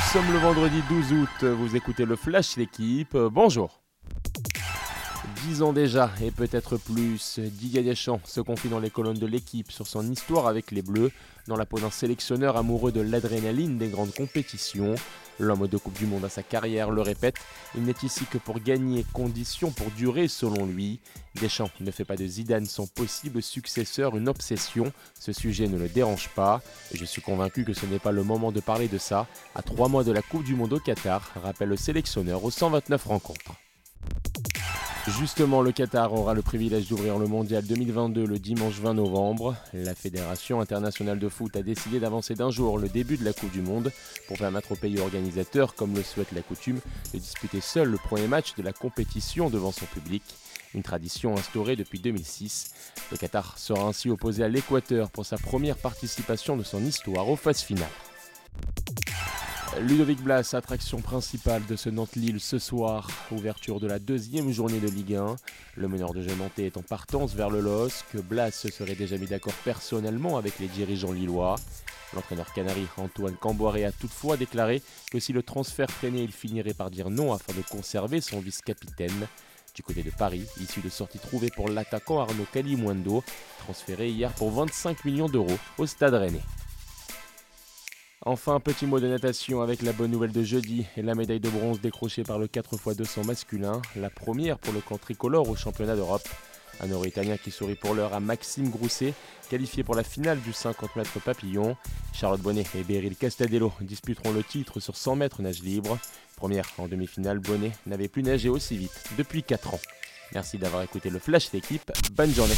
sommes le vendredi 12 août, vous écoutez le Flash l'équipe, bonjour. Dix ans déjà, et peut-être plus, Didier Deschamps se confie dans les colonnes de l'équipe sur son histoire avec les Bleus, dans la peau d'un sélectionneur amoureux de l'adrénaline des grandes compétitions. L'homme de Coupe du Monde à sa carrière le répète, il n'est ici que pour gagner, conditions pour durer selon lui. Deschamps ne fait pas de Zidane son possible successeur une obsession, ce sujet ne le dérange pas, je suis convaincu que ce n'est pas le moment de parler de ça, à trois mois de la Coupe du Monde au Qatar, rappelle le sélectionneur aux 129 rencontres. Justement, le Qatar aura le privilège d'ouvrir le mondial 2022 le dimanche 20 novembre. La Fédération internationale de foot a décidé d'avancer d'un jour le début de la Coupe du Monde pour permettre aux pays organisateurs, comme le souhaite la coutume, de disputer seul le premier match de la compétition devant son public. Une tradition instaurée depuis 2006. Le Qatar sera ainsi opposé à l'Équateur pour sa première participation de son histoire aux phases finales. Ludovic Blas, attraction principale de ce Nantes-Lille ce soir, ouverture de la deuxième journée de Ligue 1. Le meneur de jeu nantais est en partance vers le LOSC. Blas se serait déjà mis d'accord personnellement avec les dirigeants lillois. L'entraîneur canari Antoine Camboiré a toutefois déclaré que si le transfert freinait, il finirait par dire non afin de conserver son vice-capitaine. Du côté de Paris, issu de sorties trouvées pour l'attaquant Arnaud Kalimwendo, transféré hier pour 25 millions d'euros au Stade Rennais. Enfin, petit mot de natation avec la bonne nouvelle de jeudi et la médaille de bronze décrochée par le 4x200 masculin, la première pour le camp tricolore au championnat d'Europe. Un Euro-Italien qui sourit pour l'heure à Maxime Grousset, qualifié pour la finale du 50 mètres papillon. Charlotte Bonnet et Beryl Castadello disputeront le titre sur 100 mètres nage libre. Première en demi-finale, Bonnet n'avait plus nagé aussi vite depuis 4 ans. Merci d'avoir écouté le Flash d'équipe. Bonne journée.